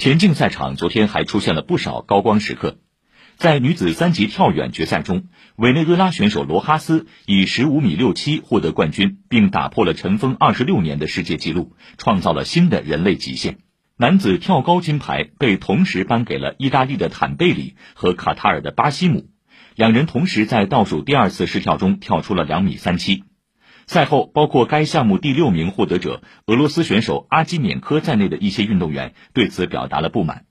田径赛场昨天还出现了不少高光时刻。在女子三级跳远决赛中，委内瑞拉选手罗哈斯以十五米六七获得冠军，并打破了尘封二十六年的世界纪录，创造了新的人类极限。男子跳高金牌被同时颁给了意大利的坦贝里和卡塔尔的巴西姆，两人同时在倒数第二次试跳中跳出了两米三七。赛后，包括该项目第六名获得者俄罗斯选手阿基缅科在内的一些运动员对此表达了不满。